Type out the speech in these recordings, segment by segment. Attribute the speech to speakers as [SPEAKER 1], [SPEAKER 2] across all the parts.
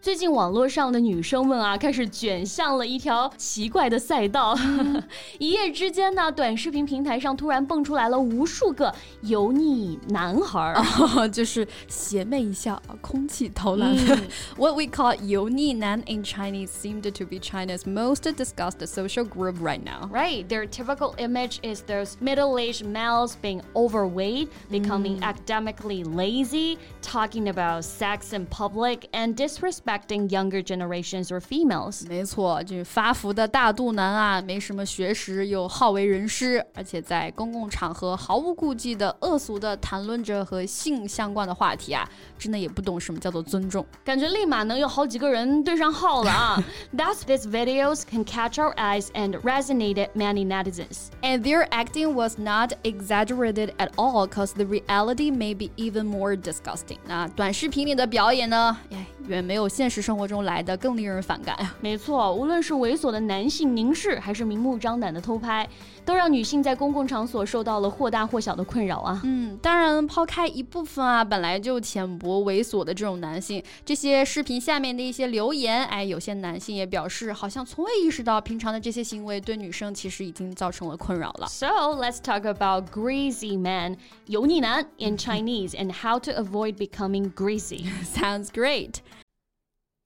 [SPEAKER 1] 最近网络上的女生们啊，开始卷向了一条奇怪的赛道。一夜之间呢，短视频平台上突然蹦出来了无数个油腻男孩儿，
[SPEAKER 2] 哦，就是邪魅一笑，空气投篮。What we call 油腻男 in Chinese seemed to be China's most discussed social group right now.
[SPEAKER 1] Right, their typical image is those middle-aged males being overweight, becoming academically lazy, talking about sex in public, and disrespect affecting younger generations or females.
[SPEAKER 2] 没错，就是发福的大肚腩啊，没什么学识，又好为人师，而且在公共场合毫无顾忌的恶俗的谈论着和性相关的话题啊，真的也不懂什么叫做尊重，
[SPEAKER 1] 感觉立马能有好几个人对上号了啊。Thus, these videos can catch our eyes and resonated many netizens.
[SPEAKER 2] And their acting was not exaggerated at all, cause the reality may be even more disgusting. 那短视频里的表演呢，哎， 远没有现实生活中来的更令人反感呀。
[SPEAKER 1] 没错，无论是猥琐的男性凝视，还是明目张胆的偷拍，都让女性在公共场所受到了或大或小的困扰啊。
[SPEAKER 2] 嗯，当然，抛开一部分啊本来就浅薄猥琐的这种男性，这些视频下面的一些留言，哎，有些男性也表示，好像从未意识到平常的这些行为对女生其实已经造成了困扰了。
[SPEAKER 1] So let's talk about greasy man，油腻男 in Chinese and how to avoid becoming greasy.
[SPEAKER 2] Sounds great.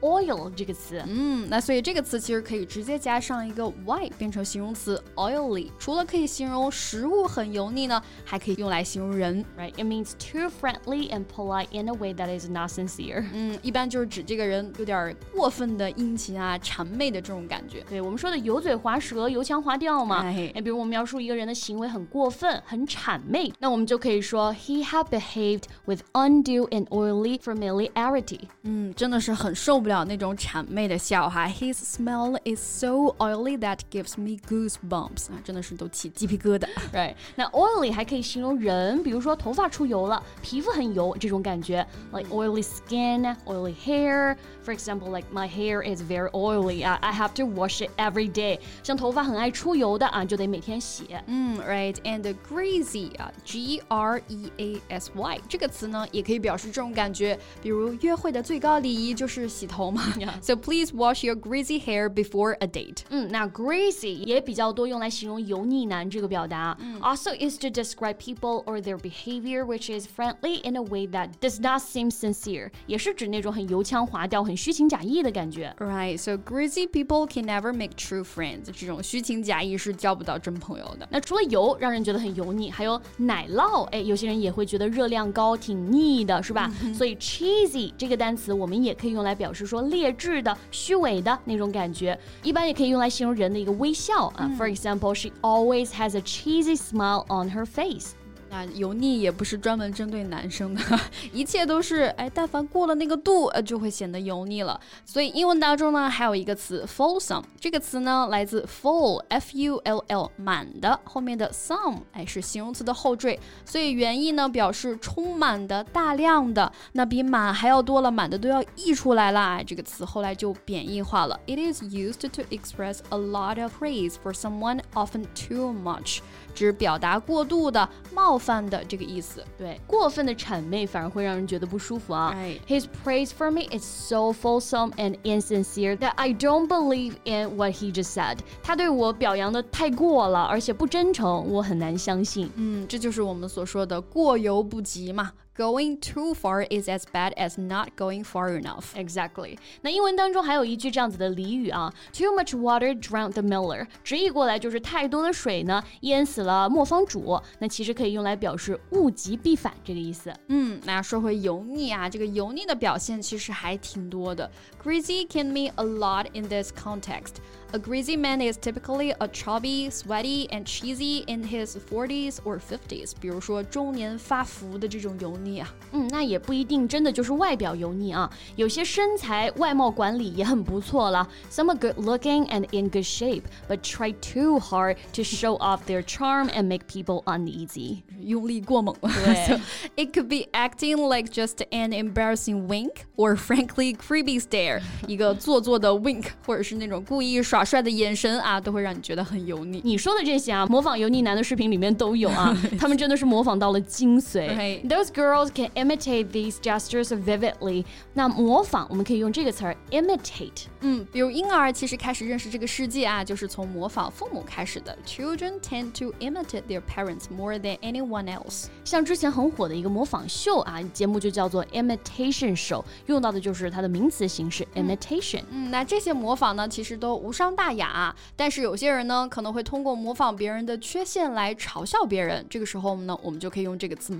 [SPEAKER 1] oil 这个词，
[SPEAKER 2] 嗯，那所以这个词其实可以直接加上一个 y 变成形容词 oily。除了可以形容食物很油腻呢，还可以用来形容人，
[SPEAKER 1] right? It means too friendly and polite in a way that is not sincere。
[SPEAKER 2] 嗯，一般就是指这个人有点过分的殷勤啊、谄媚的这种感觉。
[SPEAKER 1] 对我们说的油嘴滑舌、油腔滑调嘛。哎，比如我们描述一个人的行为很过分、很谄媚，那我们就可以说 he had behaved with undue and oily familiarity。
[SPEAKER 2] 嗯，真的是很受不了。 那种谄媚的笑哈，His smell is so oily that gives me goosebumps 啊，真的是都起鸡皮疙瘩。
[SPEAKER 1] Right，那 oily 还可以形容人，比如说头发出油了，皮肤很油这种感觉，like oily skin, oily hair. For example, like my hair is very oily. I I have to wash it every day. 像头发很爱出油的啊，就得每天洗。
[SPEAKER 2] 嗯，right，and greasy 啊，G R E A S Y 这个词呢，也可以表示这种感觉，比如约会的最高礼仪就是洗头。 So please wash your greasy hair before a date.
[SPEAKER 1] 嗯，那 greasy 也比较多用来形容油腻男这个表达。Also is to describe people or their behavior which is friendly in a way that does not seem sincere，也是指那种很油腔滑调、很虚情假意的感觉。
[SPEAKER 2] Right, so greasy people can never make true friends。这种虚情假意是交不到真朋友的。
[SPEAKER 1] 那除了油让人觉得很油腻，还有奶酪，哎，有些人也会觉得热量高、挺腻的，是吧？所以 cheesy 这个单词我们也可以用来表示 说。劣质的、虚伪的那种感觉，一般也可以用来形容人的一个微笑啊。For example, she always has a cheesy smile on her face.
[SPEAKER 2] 那油腻也不是专门针对男生的，一切都是哎，但凡过了那个度，呃，就会显得油腻了。所以英文当中呢，还有一个词 fulsome，这个词呢来自 full，f u l l，满的，后面的 some，哎，是形容词的后缀，所以原意呢表示充满的、大量的，那比满还要多了，满的都要溢出来啦。这个词后来就贬义化了，it is used to express a lot of praise for someone, often too much。指表达过度的、冒犯的这个意思。
[SPEAKER 1] 对，过分的谄媚反而会让人觉得不舒服啊。His praise for me is so fulsome and insincere that I don't believe in what he just said。他对我表扬的太过了，而且不真诚，我很难相信。
[SPEAKER 2] 嗯，这就是我们所说的过犹不及嘛。Going too far is as bad as not going far enough.
[SPEAKER 1] Exactly. 那英文当中还有一句这样子的俚语啊，Too much water drowned the miller。直译过来就是太多的水呢淹死了磨坊主。那其实可以用来表示物极必反这个意思。
[SPEAKER 2] 嗯，那说回油腻啊，这个油腻的表现其实还挺多的。Greasy can mean a lot in this context. A greasy man is typically a chubby, sweaty, and cheesy in his 40s or 50s。比如说中年发福的这种油腻啊。
[SPEAKER 1] 嗯，那也不一定真的就是外表油腻啊，有些身材外貌管理也很不错了。Some are good looking and in good shape, but try too hard to show off their charm and make people uneasy.
[SPEAKER 2] 用力过猛了。so it could be acting like just an embarrassing wink or frankly creepy stare，一个做作的 wink，或者是那种故意耍 帅的眼神啊，都会让你觉得很油腻。
[SPEAKER 1] 你说的这些啊，模仿油腻男的视频里面都有啊，他们真的是模仿到了精髓。Those girls can imitate these gestures vividly。那模仿我们可以用这个词儿 imitate。
[SPEAKER 2] 嗯，比如婴儿其实开始认识这个世界啊，就是从模仿父母开始的。Children tend to imitate their parents more than anyone else。
[SPEAKER 1] 像之前很火的一个模仿秀啊，节目就叫做 imitation show，用到的就是它的名词形式 imitation。
[SPEAKER 2] 嗯，那这些模仿呢，其实都无伤大雅，但是有些人呢，可能会通过模仿别人的缺陷来嘲笑别人。这个时候呢，我们就可以用这个词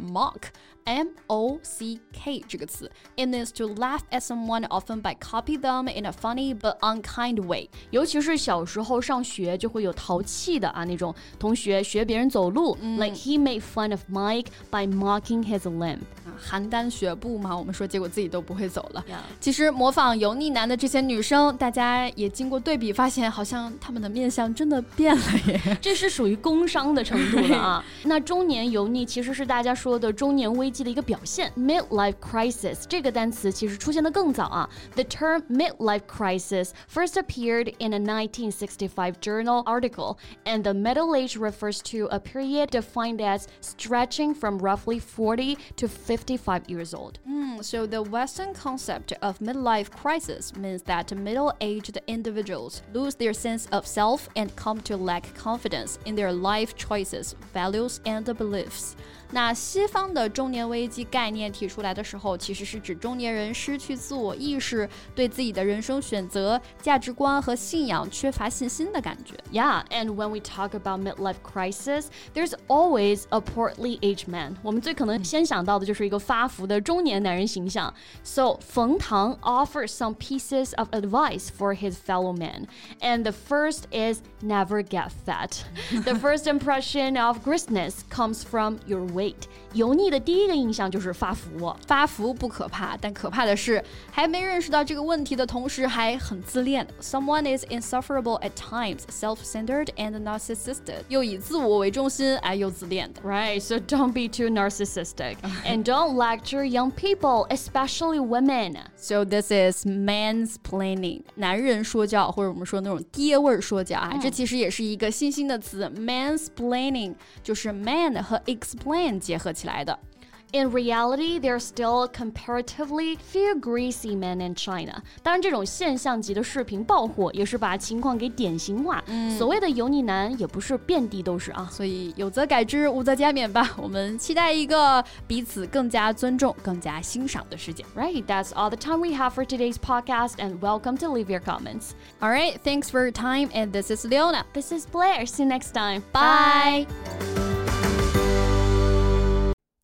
[SPEAKER 2] mock，m o c k 这个词，it means to laugh at someone often by copy them in a funny but unkind way。
[SPEAKER 1] 尤其是小时候上学就会有淘气的啊那种同学学别人走路、嗯、，like he made fun of Mike by mocking his limp。
[SPEAKER 2] 邯郸学步嘛，我们说，结果自己都不会走了。其实模仿油腻男的这些女生，大家也经过对比，发现好像他们的面相真的变了耶。
[SPEAKER 1] 这是属于工伤的程度了啊。那中年油腻其实是大家说的中年危机的一个表现，midlife crisis 这个单词其实出现的更早啊。The term midlife crisis first appeared in a 1965 journal article, and the middle age refers to a period defined as stretching from roughly 40 to 55 years old.
[SPEAKER 2] Mm, so the Western concept of midlife crisis means that middle-aged individuals lose their sense of self and come to lack confidence in their life choices, values, and beliefs. 那西方的中年危机概念提出来的时候，其实是指中年人失去自我意识，对自己的人生选择、价值观和信仰缺乏信心的感觉。
[SPEAKER 1] Yeah, and when we talk about midlife crisis, there's always a portly aged man. 我们最可能先想到的就是一个发福的中年男人形象。So 冯唐 offers some pieces of advice for his fellow men, and the first is never get fat. the first impression of grizzliness comes from your weight， 油腻的第一个印象就是发福。
[SPEAKER 2] 发福不可怕，但可怕的是还没认识到这个问题的同时还很自恋。Someone is insufferable at times, self-centered and narcissistic，又以自我为中心，哎，又自恋的。
[SPEAKER 1] Right, so don't be too narcissistic and don't lecture young people, especially women.
[SPEAKER 2] So this is mansplaining，男人说教，或者我们说那种爹味儿说教啊，这其实也是一个新兴的词，mansplaining，就是 man 和 explain。 结合起来的。
[SPEAKER 1] In reality, there are still comparatively few greasy men in China。当然，这种现象级的视频爆火，也是把情况给典型化。嗯、所谓的油腻男也不是遍地都是啊，
[SPEAKER 2] 所以有则改之，无则加勉吧。我们期待一个彼此更加尊重、更加欣赏的世界。
[SPEAKER 1] Right, that's all the time we have for today's podcast, and welcome to leave your comments.
[SPEAKER 2] All right, thanks for your time, and this is Leona.
[SPEAKER 1] This is Blair. See you next time.
[SPEAKER 2] Bye.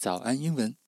[SPEAKER 3] 早安，英文。